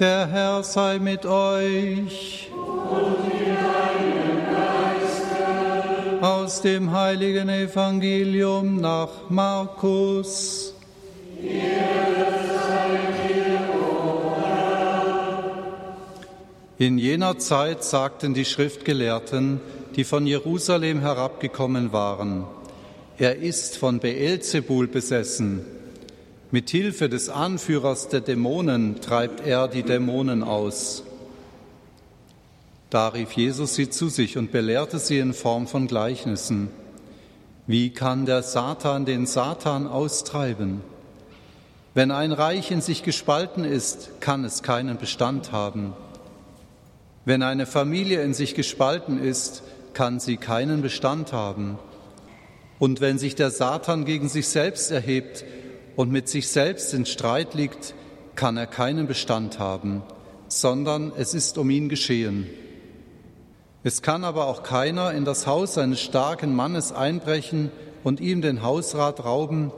Der Herr sei mit euch. Und mit deinem Geiste. Aus dem heiligen Evangelium nach Markus. In jener Zeit sagten die Schriftgelehrten, die von Jerusalem herabgekommen waren, er ist von Beelzebul besessen. Mit Hilfe des Anführers der Dämonen treibt er die Dämonen aus. Da rief Jesus sie zu sich und belehrte sie in Form von Gleichnissen. Wie kann der Satan den Satan austreiben? Wenn ein Reich in sich gespalten ist, kann es keinen Bestand haben. Wenn eine Familie in sich gespalten ist, kann sie keinen Bestand haben. Und wenn sich der Satan gegen sich selbst erhebt und mit sich selbst in Streit liegt, kann er keinen Bestand haben, sondern es ist um ihn geschehen. Es kann aber auch keiner in das Haus eines starken Mannes einbrechen und ihm den Hausrat rauben,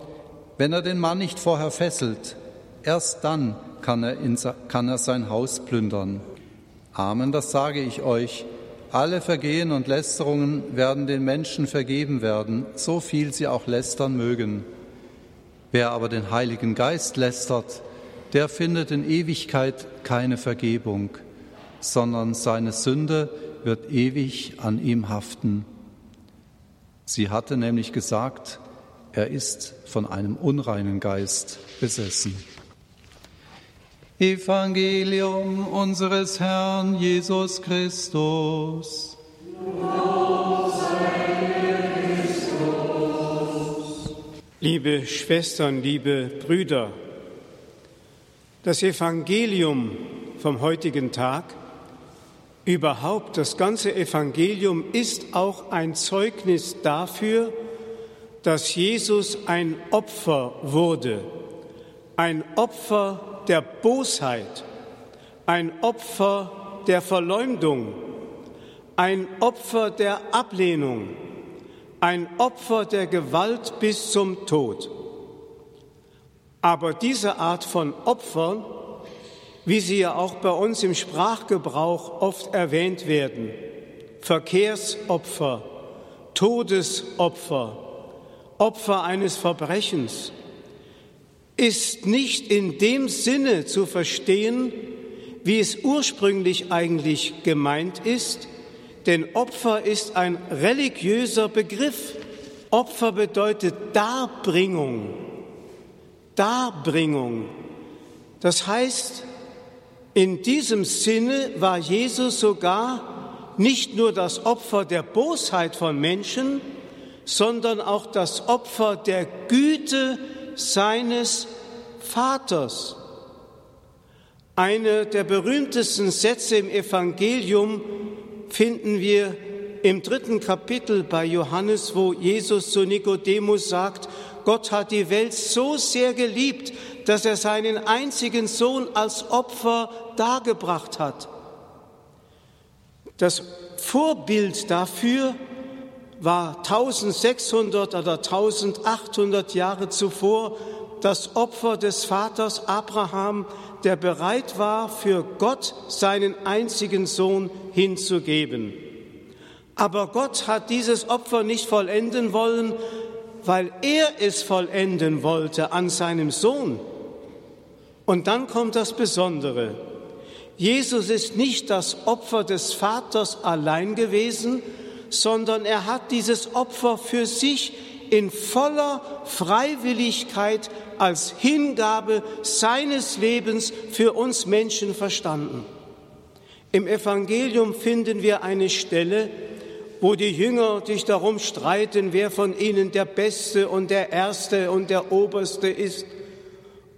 wenn er den Mann nicht vorher fesselt. Erst dann kann er, in, kann er sein Haus plündern. Amen, das sage ich euch. Alle Vergehen und Lästerungen werden den Menschen vergeben werden, so viel sie auch lästern mögen. Wer aber den Heiligen Geist lästert, der findet in Ewigkeit keine Vergebung, sondern seine Sünde wird ewig an ihm haften. Sie hatte nämlich gesagt, er ist von einem unreinen Geist besessen. Evangelium unseres Herrn Jesus Christus. Liebe Schwestern, liebe Brüder, das Evangelium vom heutigen Tag, überhaupt das ganze Evangelium ist auch ein Zeugnis dafür, dass Jesus ein Opfer wurde, ein Opfer der Bosheit, ein Opfer der Verleumdung, ein Opfer der Ablehnung, ein Opfer der Gewalt bis zum Tod. Aber diese Art von Opfern, wie sie ja auch bei uns im Sprachgebrauch oft erwähnt werden, Verkehrsopfer, Todesopfer, Opfer eines Verbrechens, ist nicht in dem Sinne zu verstehen, wie es ursprünglich eigentlich gemeint ist, denn Opfer ist ein religiöser Begriff. Opfer bedeutet Darbringung. Darbringung. Das heißt, in diesem Sinne war Jesus sogar nicht nur das Opfer der Bosheit von Menschen, sondern auch das Opfer der Güte seines Vaters. Eine der berühmtesten Sätze im Evangelium finden wir im dritten Kapitel bei Johannes, wo Jesus zu Nikodemus sagt, Gott hat die Welt so sehr geliebt, dass er seinen einzigen Sohn als Opfer dargebracht hat. Das Vorbild dafür war 1600 oder 1800 Jahre zuvor das Opfer des Vaters Abraham, der bereit war, für Gott seinen einzigen Sohn hinzugeben. Aber Gott hat dieses Opfer nicht vollenden wollen, weil er es vollenden wollte an seinem Sohn. Und dann kommt das Besondere. Jesus ist nicht das Opfer des Vaters allein gewesen, sondern er hat dieses Opfer für sich in voller Freiwilligkeit als Hingabe seines Lebens für uns Menschen verstanden. Im Evangelium finden wir eine Stelle, wo die Jünger sich darum streiten, wer von ihnen der Beste und der Erste und der Oberste ist.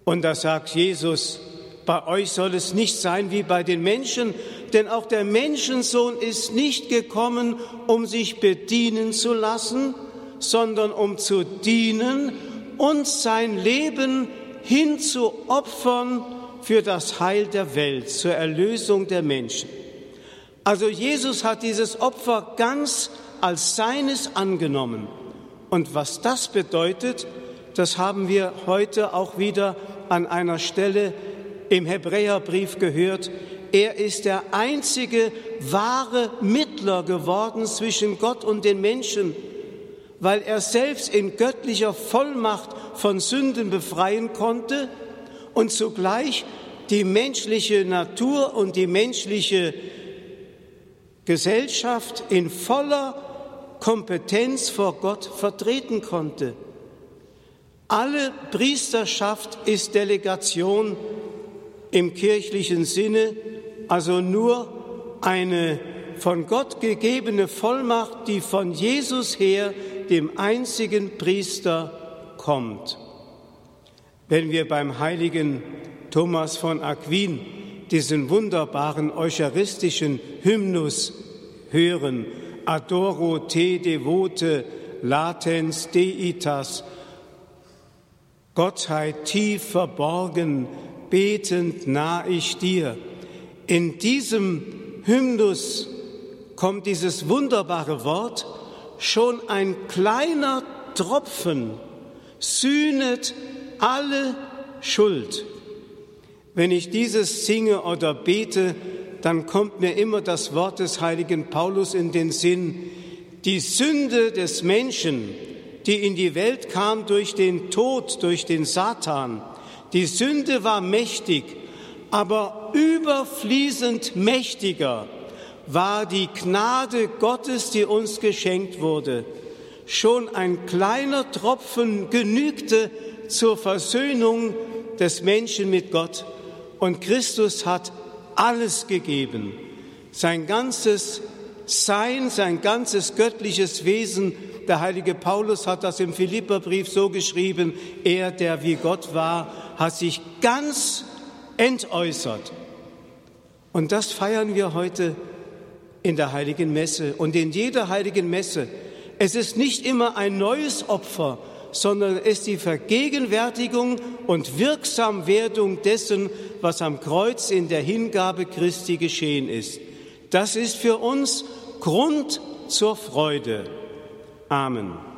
Und da sagt Jesus, bei euch soll es nicht sein wie bei den Menschen, denn auch der Menschensohn ist nicht gekommen, um sich bedienen zu lassen, sondern um zu dienen und sein Leben hinzuopfern für das Heil der Welt, zur Erlösung der Menschen. Also Jesus hat dieses Opfer ganz als seines angenommen. Und was das bedeutet, das haben wir heute auch wieder an einer Stelle im Hebräerbrief gehört, er ist der einzige wahre Mittler geworden zwischen Gott und den Menschen, weil er selbst in göttlicher Vollmacht von Sünden befreien konnte und zugleich die menschliche Natur und die menschliche Gesellschaft in voller Kompetenz vor Gott vertreten konnte. Alle Priesterschaft ist Delegation im kirchlichen Sinne also nur eine von Gott gegebene Vollmacht, die von Jesus her, dem einzigen Priester, kommt. Wenn wir beim heiligen Thomas von Aquin diesen wunderbaren eucharistischen Hymnus hören, Adoro te devote latens deitas, Gottheit tief verborgen, betend nah ich dir, in diesem Hymnus kommt dieses wunderbare Wort, schon ein kleiner Tropfen sühnet alle Schuld. Wenn ich dieses singe oder bete, dann kommt mir immer das Wort des heiligen Paulus in den Sinn, die Sünde des Menschen, die in die Welt kam durch den Tod, durch den Satan, die Sünde war mächtig, aber überfließend mächtiger war die Gnade Gottes, die uns geschenkt wurde. Schon ein kleiner Tropfen genügte zur Versöhnung des Menschen mit Gott. Und Christus hat alles gegeben. Sein ganzes Sein, sein ganzes göttliches Wesen. Der heilige Paulus hat das im Philipperbrief so geschrieben. Er, der wie Gott war, hat sich ganz entäußert. Und das feiern wir heute in der heiligen Messe und in jeder heiligen Messe. Es ist nicht immer ein neues Opfer, sondern es ist die Vergegenwärtigung und Wirksamwerdung dessen, was am Kreuz in der Hingabe Christi geschehen ist. Das ist für uns Grund zur Freude. Amen.